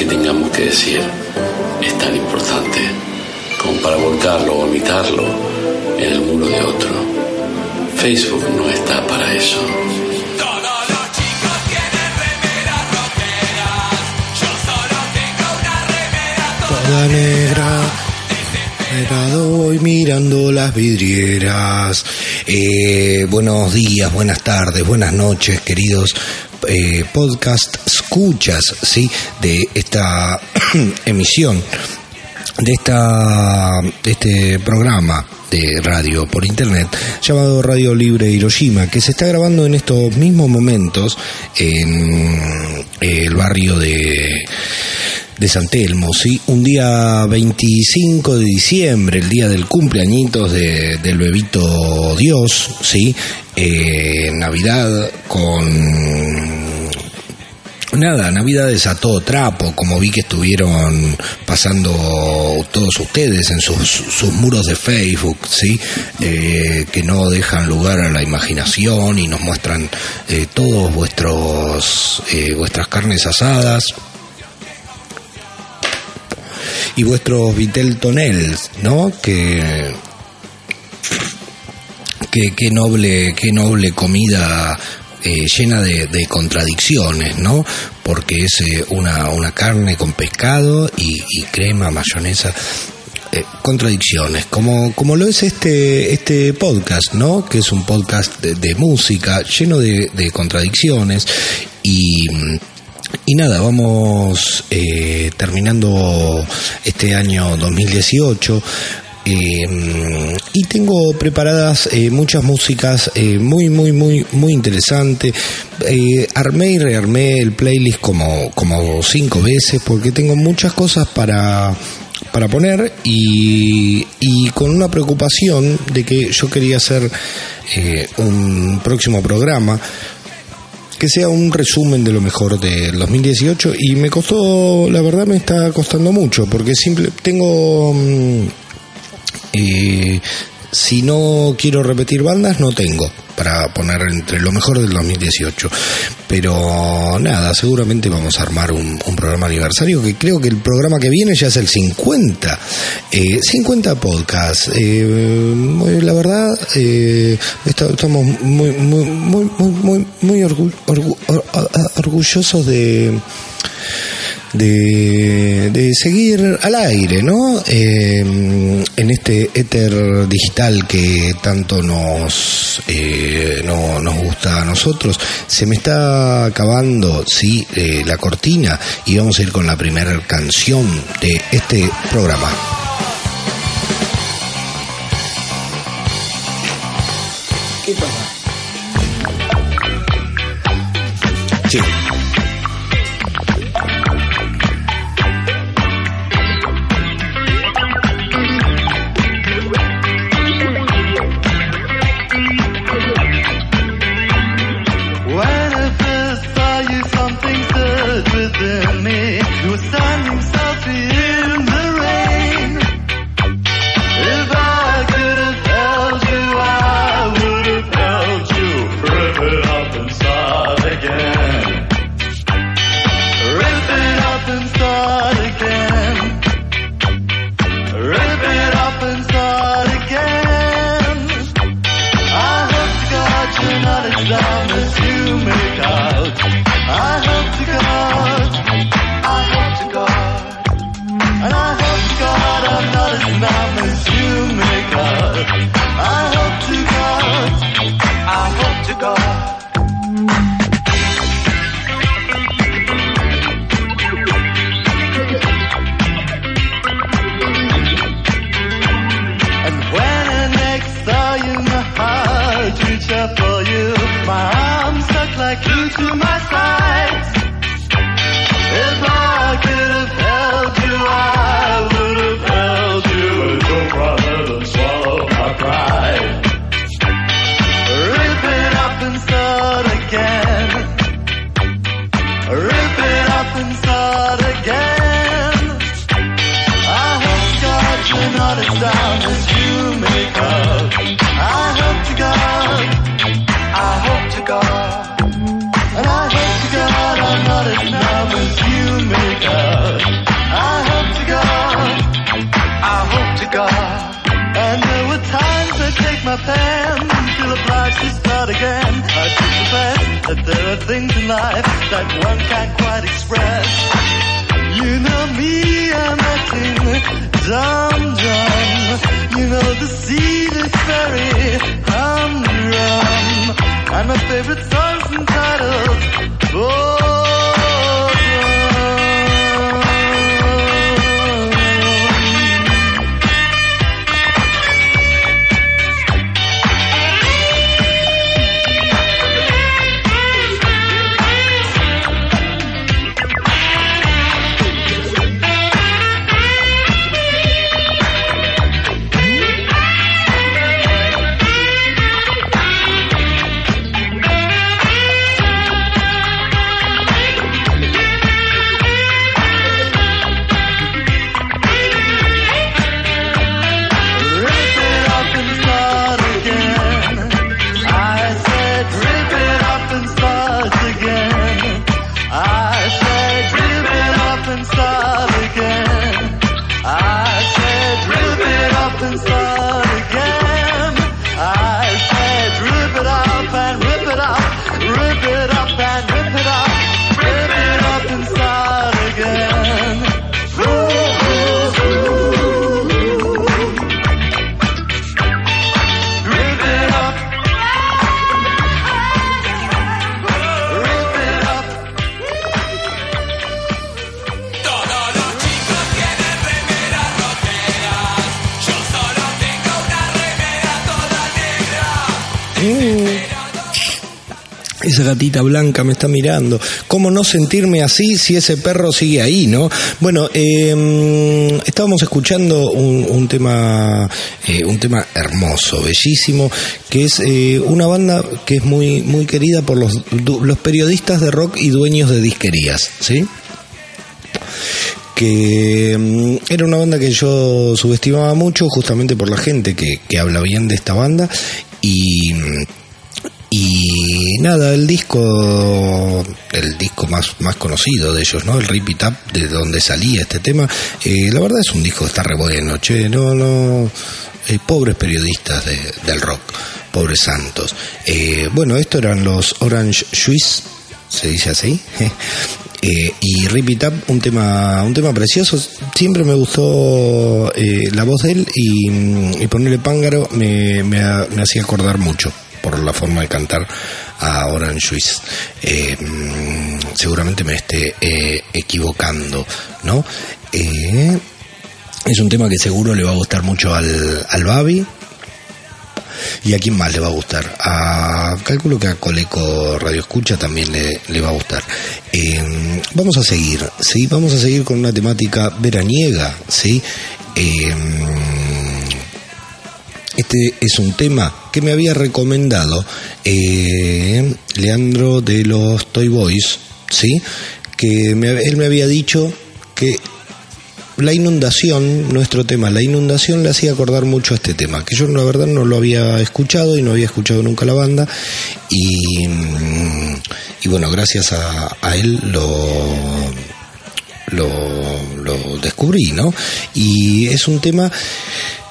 que tengamos que decir es tan importante como para volcarlo o vomitarlo en el muro de otro. Facebook no está para eso. Toda negra. Negado voy mirando las vidrieras. Eh, buenos días, buenas tardes, buenas noches, queridos eh, podcast escuchas, sí, de esta emisión, de esta, este programa de radio por internet llamado Radio Libre Hiroshima, que se está grabando en estos mismos momentos en el barrio de de San Telmo, ¿sí? Un día 25 de diciembre, el día del cumpleañitos de, del bebito Dios, ¿sí? Eh, Navidad con... Nada, Navidad es a todo trapo, como vi que estuvieron pasando todos ustedes en sus, sus muros de Facebook, ¿sí? Eh, que no dejan lugar a la imaginación y nos muestran eh, todos vuestros, eh, vuestras carnes asadas, y vuestros Vitel Tonels, ¿no? Que, que, qué noble, qué noble comida eh, llena de, de, contradicciones, ¿no? Porque es eh, una, una carne con pescado y, y crema, mayonesa. Eh, contradicciones, como, como lo es este, este podcast, ¿no? Que es un podcast de, de música lleno de, de contradicciones y y nada, vamos eh, terminando este año 2018. Eh, y tengo preparadas eh, muchas músicas eh, muy muy muy muy interesantes eh, armé y rearmé el playlist como como cinco veces porque tengo muchas cosas para para poner y, y con una preocupación de que yo quería hacer eh, un próximo programa que sea un resumen de lo mejor del 2018 y me costó, la verdad me está costando mucho porque simple tengo eh, si no quiero repetir bandas no tengo para poner entre lo mejor del 2018 pero nada seguramente vamos a armar un, programa aniversario que creo que el programa que viene ya es el 50 eh, 50 podcasts. Eh, la verdad eh, estamos muy muy muy muy muy, muy orgu orgu orgullosos de de, de, seguir al aire, ¿no? Eh, en este éter digital que tanto nos, eh, no, nos gusta a nosotros. Se me está acabando, sí, eh, la cortina y vamos a ir con la primera canción de este programa. ¿Qué pasa? Sí. Negra. Esa gatita blanca me está mirando. ¿Cómo no sentirme así si ese perro sigue ahí, no? Bueno, eh, estábamos escuchando un, un tema, eh, un tema hermoso, bellísimo, que es eh, una banda que es muy, muy querida por los, los periodistas de rock y dueños de disquerías, ¿sí? que mm, era una banda que yo subestimaba mucho justamente por la gente que, que habla bien de esta banda y y nada, el disco, el disco más, más conocido de ellos, ¿no? El Rip It Up, de donde salía este tema, eh, la verdad es un disco que está re bueno, che, no, no, eh, pobres periodistas de- del rock, pobres santos. Eh, bueno, esto eran los Orange Juice, se dice así. Eh, y Rip It Up, un tema, un tema precioso. Siempre me gustó eh, la voz de él y, ponerle pángaro me, me, me hacía acordar mucho por la forma de cantar a Orange Juice. Eh, mm, seguramente me esté eh, equivocando, ¿no? Eh, es un tema que seguro le va a gustar mucho al, al Babi. ¿Y a quién más le va a gustar? A, calculo que a Coleco Radio Escucha también le, le va a gustar. Eh, vamos a seguir, ¿sí? Vamos a seguir con una temática veraniega, ¿sí? Eh, este es un tema que me había recomendado eh, Leandro de los Toy Boys, ¿sí? Que me- él me había dicho que la inundación, nuestro tema, la inundación le hacía acordar mucho a este tema, que yo la verdad no lo había escuchado y no había escuchado nunca la banda y, y bueno, gracias a, a él lo, lo, lo descubrí, ¿no? Y es un tema,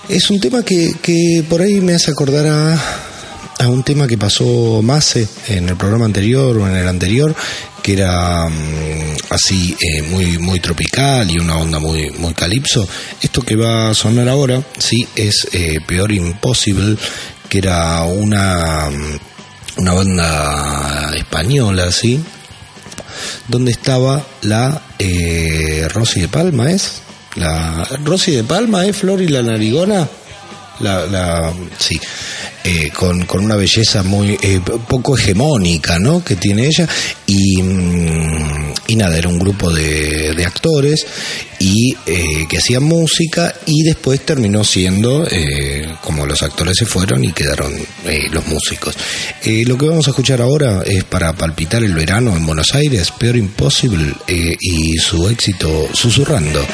es un tema que, que por ahí me hace acordar a, a un tema que pasó Mase en el programa anterior o en el anterior, que era mm, así eh, muy muy tropical y una onda muy muy calipso. Esto que va a sonar ahora, sí, es eh, Peor Impossible, que era una mm, una banda española, sí, donde estaba la eh, Rosy de Palma, ¿es? La Rosy de Palma, ¿es Flor y la Narigona? La, la, sí, eh, con, con una belleza muy eh, poco hegemónica, ¿no? Que tiene ella y, mm, y nada, era un grupo de, de actores y eh, que hacían música y después terminó siendo eh, como los actores se fueron y quedaron eh, los músicos. Eh, lo que vamos a escuchar ahora es para palpitar el verano en Buenos Aires, Peor Impossible y su éxito susurrando.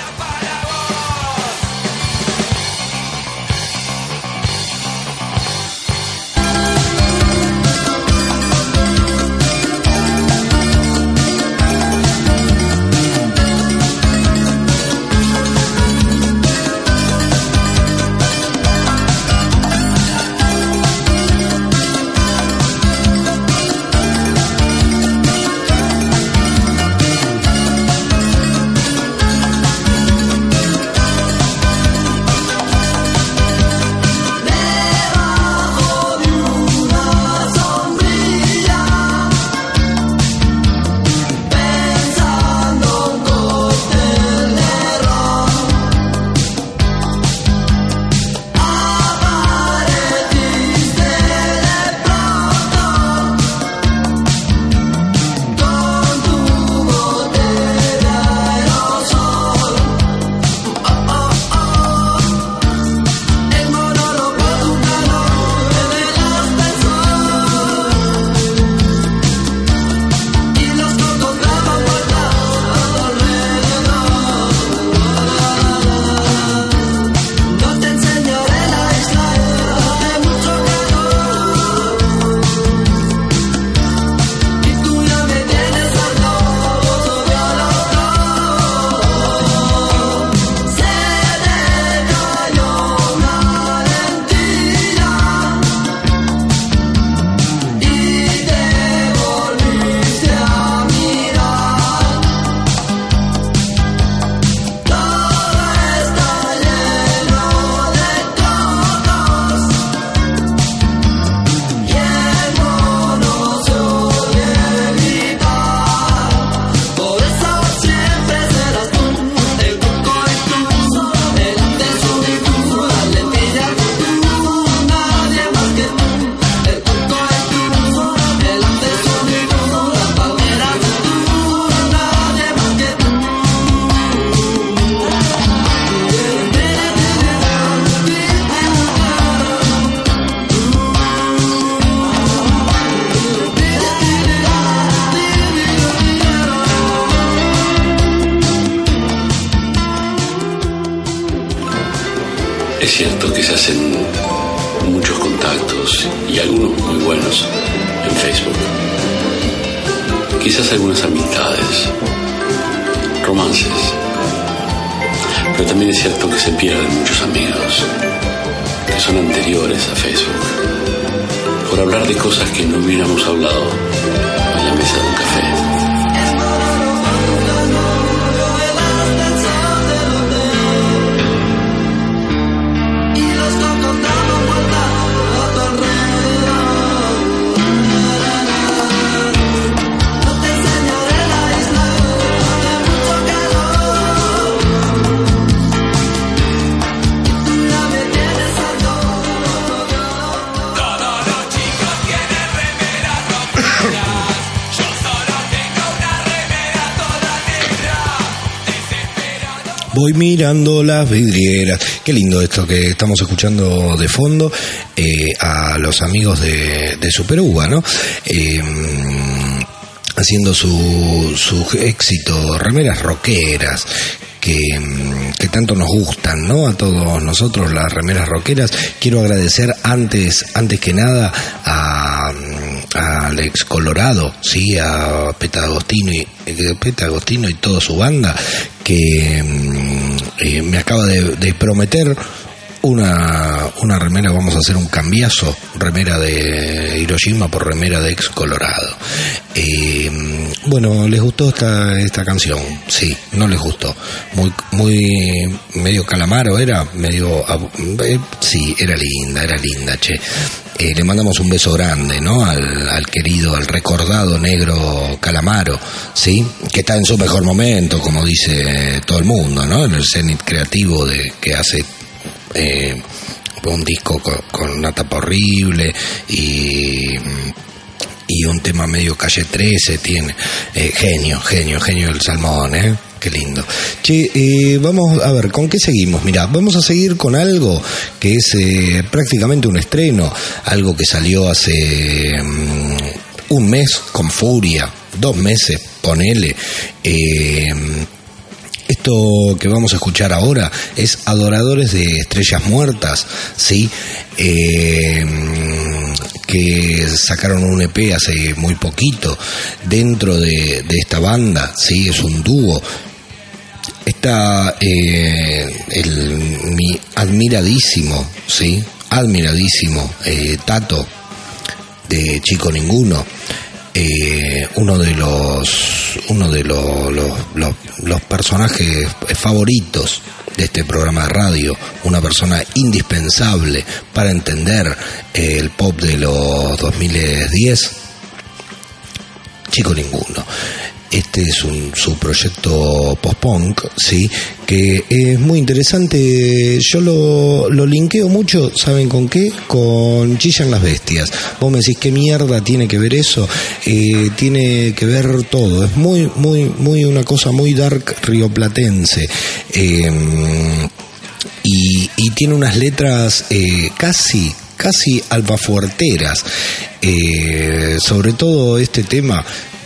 Quizás algunas amistades, romances. Pero también es cierto que se pierden muchos amigos que son anteriores a Facebook por hablar de cosas que no hubiéramos hablado Voy mirando las vidrieras. Qué lindo esto que estamos escuchando de fondo eh, a los amigos de, de Super Uva, ¿no? Eh, haciendo su, su éxito, remeras rockeras. Que, mm, que tanto nos gustan, ¿no? A todos nosotros las remeras rockeras. Quiero agradecer antes, antes que nada a, al ex Colorado, sí, a Peta Agostino y eh, Peta Agostino y toda su banda que mm, eh, me acaba de, de prometer una, una remera, vamos a hacer un cambiazo, remera de Hiroshima por remera de ex Colorado. Eh, bueno, ¿les gustó esta, esta canción? Sí, no les gustó. Muy, muy, medio calamaro era, medio, eh, sí, era linda, era linda, che. Eh, le mandamos un beso grande, ¿no? Al, al querido, al recordado negro Calamaro, ¿sí? Que está en su mejor momento, como dice todo el mundo, ¿no? En el cenit creativo de que hace eh, un disco con, una tapa horrible y y un tema medio calle 13 tiene Eh, genio, genio, genio del salmón, ¿eh? Qué lindo. Che, eh, vamos a ver, ¿con qué seguimos? Mira, vamos a seguir con algo que es eh, prácticamente un estreno, algo que salió hace mm, un mes con furia, dos meses, ponele. Eh, esto que vamos a escuchar ahora es Adoradores de Estrellas Muertas, ¿sí? Eh, que sacaron un EP hace muy poquito dentro de, esta banda, ¿sí? Es un dúo. Está eh, el, mi admiradísimo, ¿sí? Admiradísimo eh, Tato de Chico Ninguno eh, uno de los uno de los, los, los- personajes favoritos de este programa de radio, una persona indispensable para entender eh, el pop de los 2010, Chico Ninguno. Este es un, su proyecto post-punk, ¿sí? que es muy interesante. Yo lo, lo linkeo mucho, ¿saben con qué? Con Chillan las Bestias. Vos me decís, ¿qué mierda tiene que ver eso? Eh, tiene que ver todo. Es muy, muy, muy una cosa muy dark rioplatense. Eh, y, y tiene unas letras eh, casi casi albafuerteras eh, sobre todo este tema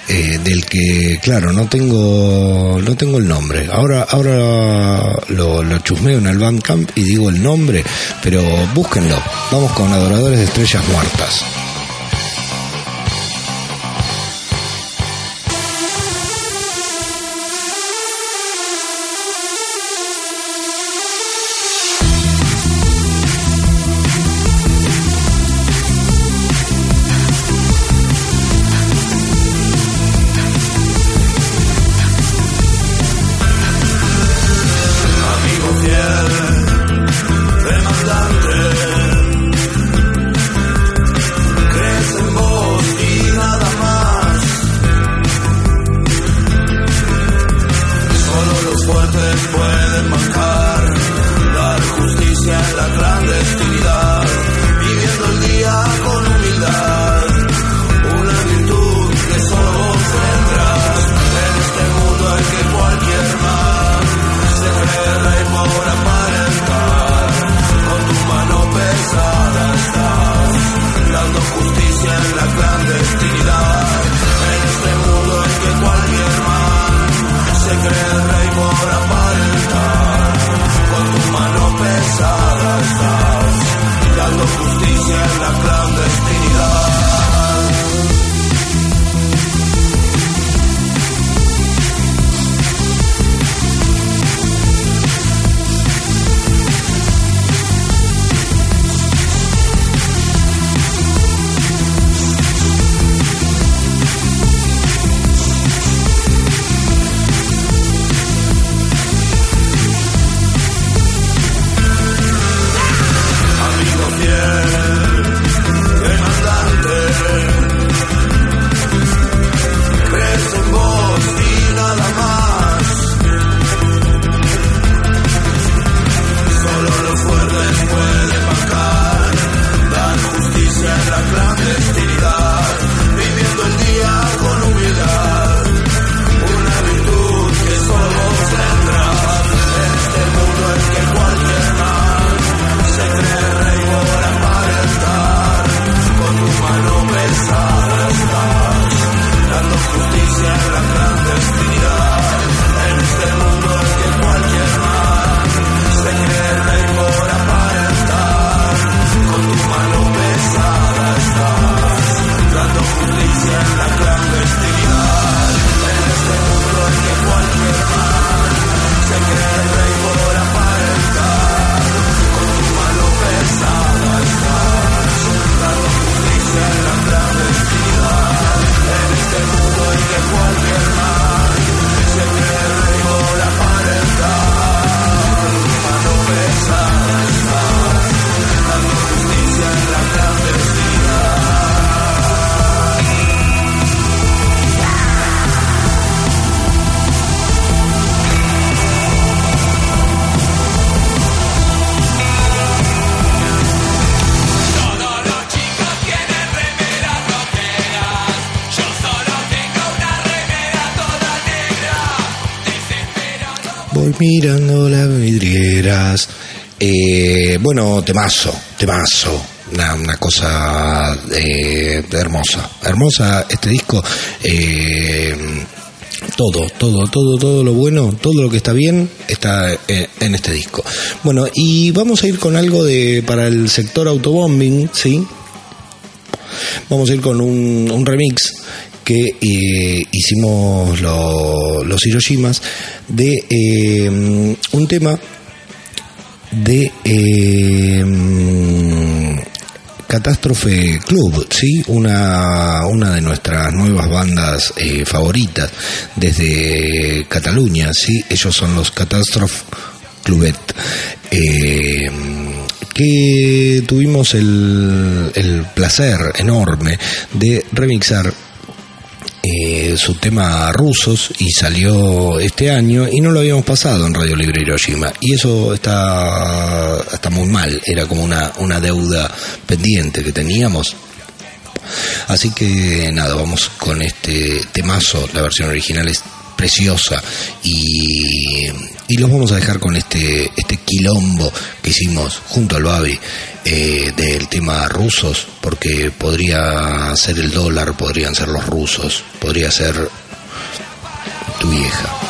eh, del que claro no tengo no tengo el nombre. Ahora ahora lo, lo chusmeo en el Bandcamp y digo el nombre pero búsquenlo. Vamos con adoradores de estrellas muertas mirando las vidrieras. Eh, bueno, temazo, temazo. Una, cosa eh, hermosa, hermosa este disco. Eh, todo, todo, todo, todo lo bueno, todo lo que está bien está eh, en este disco. Bueno, y vamos a ir con algo de para el sector autobombing, ¿sí? Vamos a ir con un, un remix que eh, hicimos lo- los Hiroshimas de eh, un tema de eh, Catástrofe Club, sí, una, una de nuestras nuevas bandas favoritas desde Cataluña, sí, ellos son los Catástrofe Clubet, que tuvimos el, el placer enorme de remixar eh, su tema rusos y salió este año y no lo habíamos pasado en Radio Libre Hiroshima. Y eso está, está muy mal, era como una, una deuda pendiente que teníamos. Así que nada, vamos con este temazo, la versión original es preciosa y, y los vamos a dejar con este, este quilombo que hicimos junto al Babi eh, del tema rusos, porque podría ser el dólar, podrían ser los rusos, podría ser tu vieja.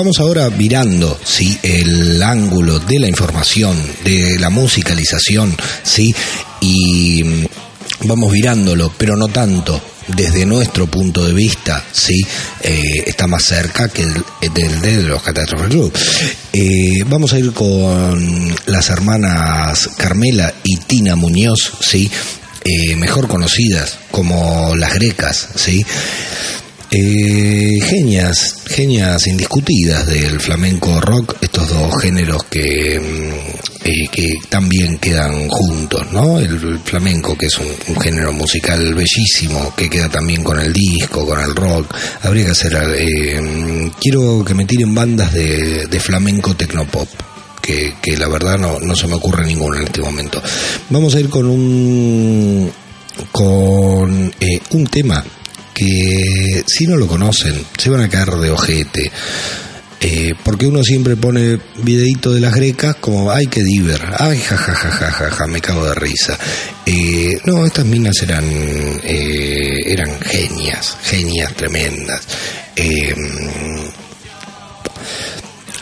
Vamos ahora virando, sí, el ángulo de la información, de la musicalización, sí, y mm, vamos virándolo, pero no tanto. Desde nuestro punto de vista, sí, eh, está más cerca que el del de los Catástrofe Club. Eh, vamos a ir con las hermanas Carmela y Tina Muñoz, sí, eh, mejor conocidas como las grecas, sí. Eh, genias, genias indiscutidas del flamenco rock, estos dos géneros que, mm, eh, que también quedan juntos, ¿no? El flamenco, que es un, género musical bellísimo, que queda también con el disco, con el rock. Habría que hacer. eh, mm, quiero que me tiren bandas de, de flamenco tecnopop. Que, que la verdad no, no se me ocurre ninguna en este momento. Vamos a ir con un con eh, un tema que si no lo conocen se van a caer de ojete. Eh, porque uno siempre pone videito de las grecas como, ay, qué diver, ay, ja, ja, ja, ja, ja, ja, me cago de risa. Eh, no, estas minas eran, eh, eran genias, genias tremendas. Eh,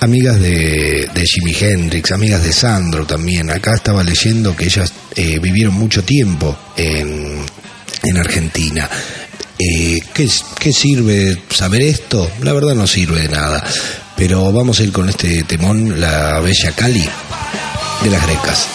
amigas de, de Jimi Hendrix, amigas de Sandro también. Acá estaba leyendo que ellas eh, vivieron mucho tiempo en, en Argentina. Eh, ¿qué, ¿Qué sirve saber esto? La verdad no sirve de nada. Pero vamos a ir con este temón, la bella Cali de las grecas.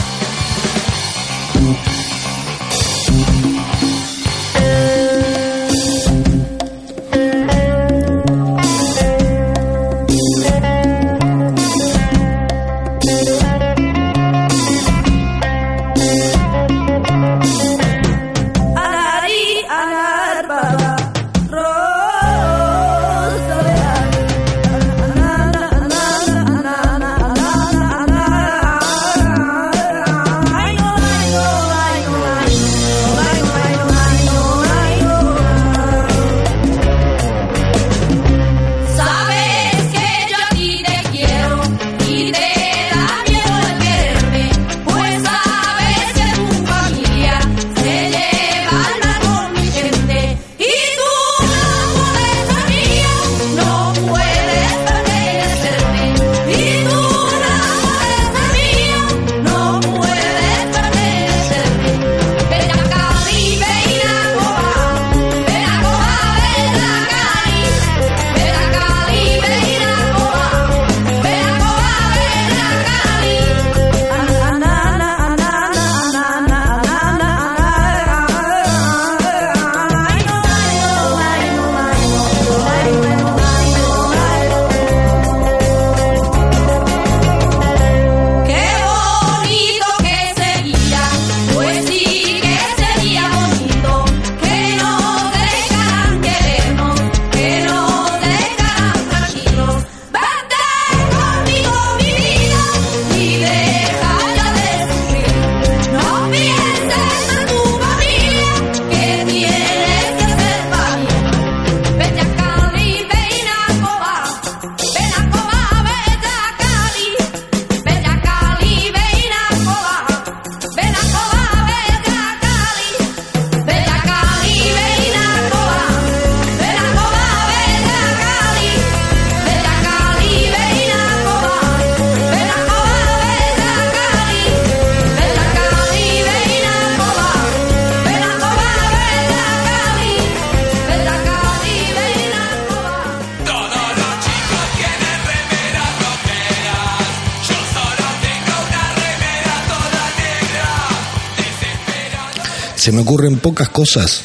Ocurren pocas cosas,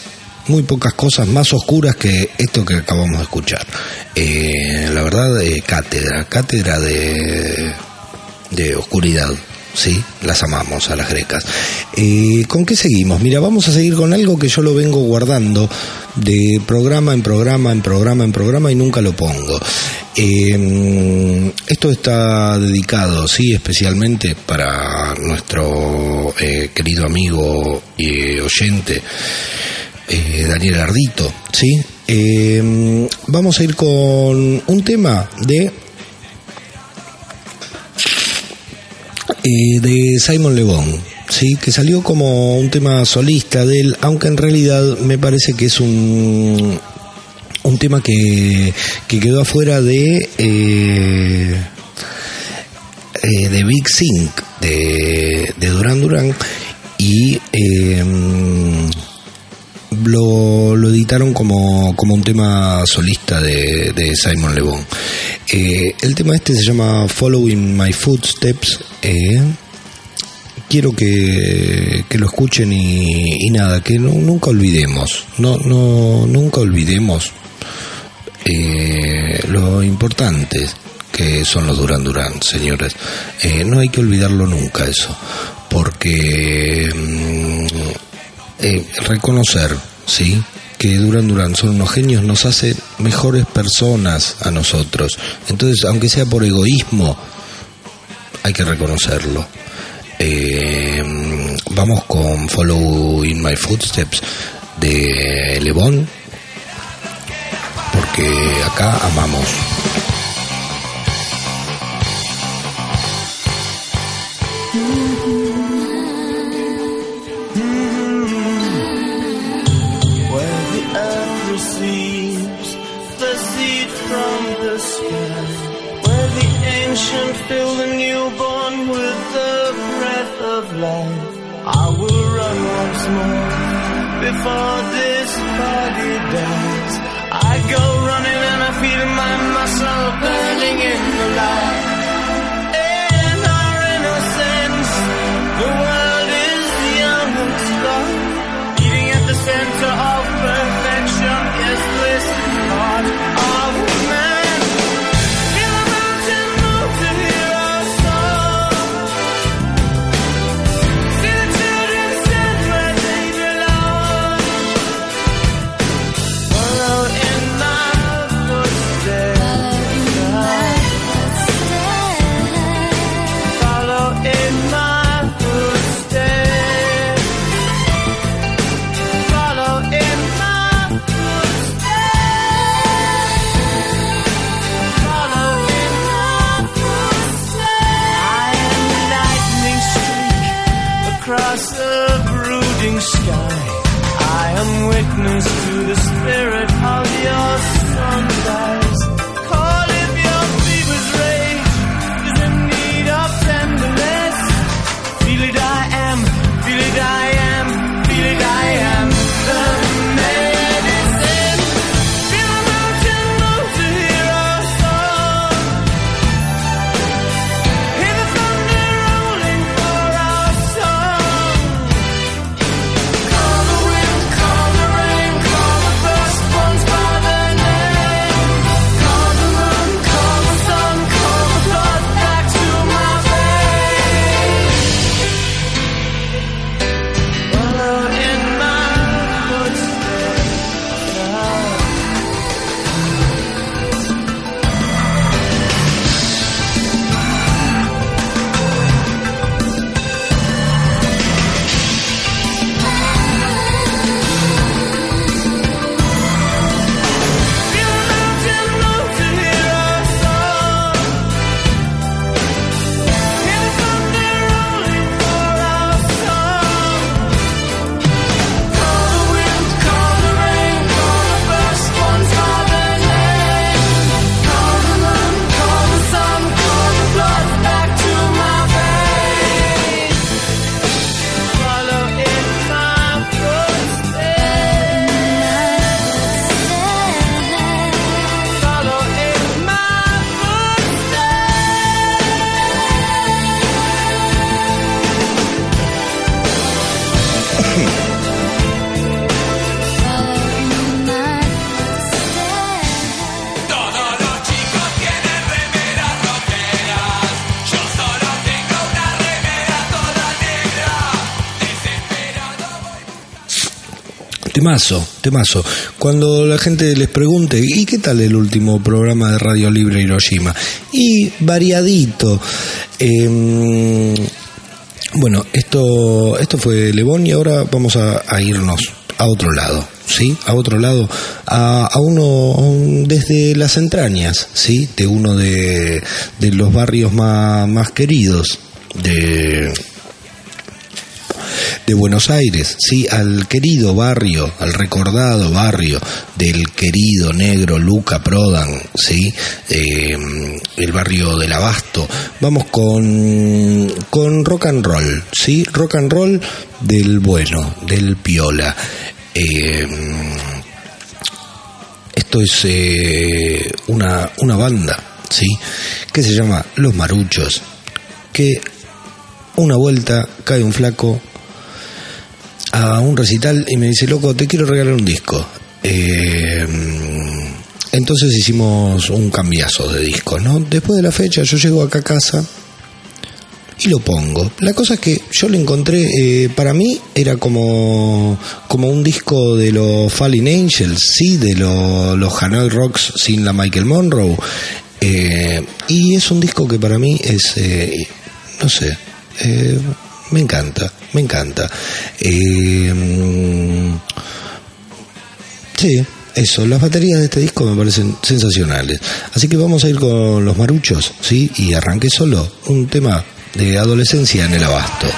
muy pocas cosas más oscuras que esto que acabamos de escuchar. Eh, la verdad, eh, cátedra, cátedra de, de oscuridad. Sí, las amamos a las grecas. Eh, ¿Con qué seguimos? Mira, vamos a seguir con algo que yo lo vengo guardando de programa en programa, en programa, en programa y nunca lo pongo. Eh, esto está dedicado, sí, especialmente para nuestro eh, querido amigo y oyente eh, Daniel Ardito, sí. Eh, vamos a ir con un tema de eh, de Simon Le Bon, sí, que salió como un tema solista de él, aunque en realidad me parece que es un un tema que, que quedó afuera de eh, eh, de Big Sync de, de Duran Duran y eh, lo, lo editaron como, como un tema solista de, Simon Le Bon. Eh, el tema este se llama Following My Footsteps. eh, quiero que, que lo escuchen y, y nada, que no- nunca olvidemos, no, no, nunca olvidemos eh, lo importante que son los Duran Duran, señores. Eh, no hay que olvidarlo nunca eso, porque mm, eh, reconocer, ¿sí? que Duran Duran son unos genios nos hace mejores personas a nosotros. Entonces, aunque sea por egoísmo, hay que reconocerlo. Eh, vamos con Follow in My Footsteps de Le Bon, porque acá amamos. Sky. I am witness to the spirit of your sunrise. Temazo, temazo. Cuando la gente les pregunte, ¿y qué tal el último programa de Radio Libre Hiroshima? Y variadito. Eh, bueno, esto, esto fue Lebón y ahora vamos a, irnos a otro lado, ¿sí? A otro lado, a, uno a un- desde las entrañas, ¿sí? De uno de, los barrios más queridos de, de Buenos Aires, sí, al querido barrio, al recordado barrio del querido negro Luca Prodan, sí, eh, el barrio del Abasto. Vamos con, con rock and roll, sí, rock and roll del bueno, del piola. Eh, esto es eh, una, una banda, ¿sí? Que se llama Los Maruchos. Que una vuelta cae un flaco a un recital y me dice, loco, te quiero regalar un disco. Eh, entonces hicimos un cambiazo de discos, ¿no? Después de la fecha yo llego acá a casa y lo pongo. La cosa es que yo lo encontré, eh, para mí era como, como un disco de los Fallen Angels, sí, de lo- los Hanoi Rocks sin la Michael Monroe. Eh, y es un disco que para mí es, eh, no sé, eh, me encanta, me encanta. Eh, mm, sí, eso, las baterías de este disco me parecen sensacionales. Así que vamos a ir con los maruchos, ¿sí? Y arranqué solo un tema de adolescencia en el abasto.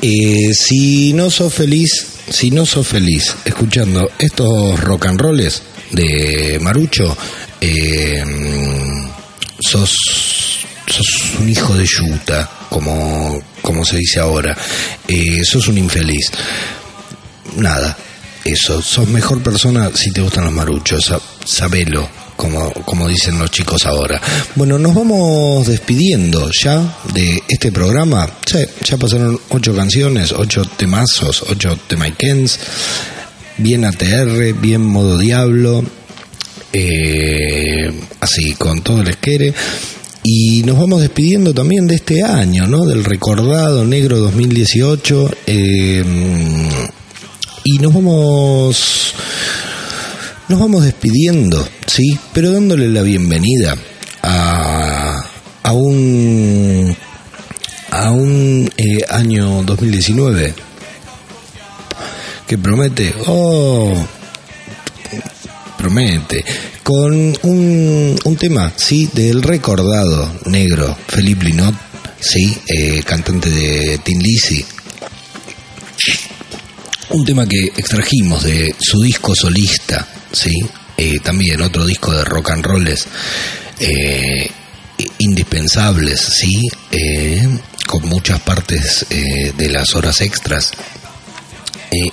Eh, si no sos feliz, si no sos feliz escuchando estos rock and rolls de Marucho, eh, sos, un hijo de yuta, como, como se dice ahora. Eh, sos un infeliz. Nada, eso. Sos mejor persona si te gustan los maruchos. sa- Sabelo, como, como dicen los chicos ahora. Bueno, nos vamos despidiendo ya de este programa. Sí, ya pasaron ocho canciones, ocho temazos, ocho temaikens. Bien ATR, bien modo diablo. eh, así, con todo el esquere. Y nos vamos despidiendo también de este año, ¿no? Del recordado negro 2018. eh, y nos vamos nos vamos despidiendo, sí, pero dándole la bienvenida a, a un a un eh, año 2019 que promete, oh, promete, con un, un tema, sí, del recordado negro Felipe Linot, sí, eh, cantante de Tin Lizzy. Un tema que extrajimos de su disco solista, sí, eh, también otro disco de rock and rolls eh, indispensables, sí, eh, con muchas partes eh, de las horas extras.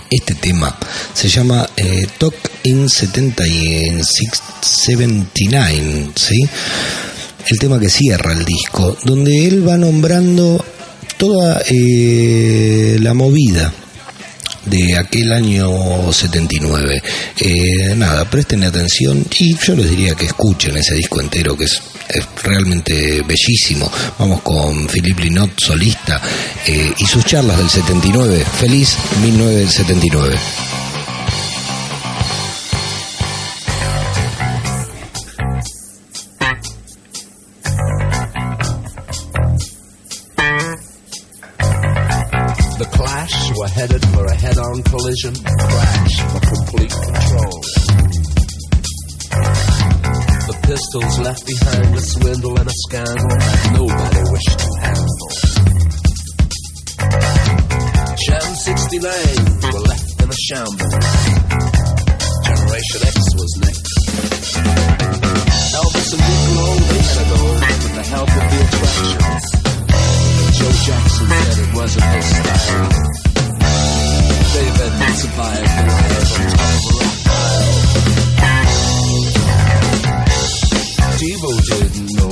Este tema se llama Talk in 70 y en 79, ¿sí? El tema que cierra el disco, donde él va nombrando toda eh, la movida de aquel año 79. Eh, nada, presten atención y yo les diría que escuchen ese disco entero que es, realmente bellísimo. Vamos con Philippe Linot, solista, eh, y sus charlas del 79. Feliz 1979. Collision, crash for complete control. The pistols left behind a swindle and a scandal nobody wished to handle. Sham 60 lanes were left in a shambles. Generation X was next. Elvis and Niccolo, they had to go with the help of the attractions. Joe Jackson said it wasn't his style. Rock pile. Devo didn't know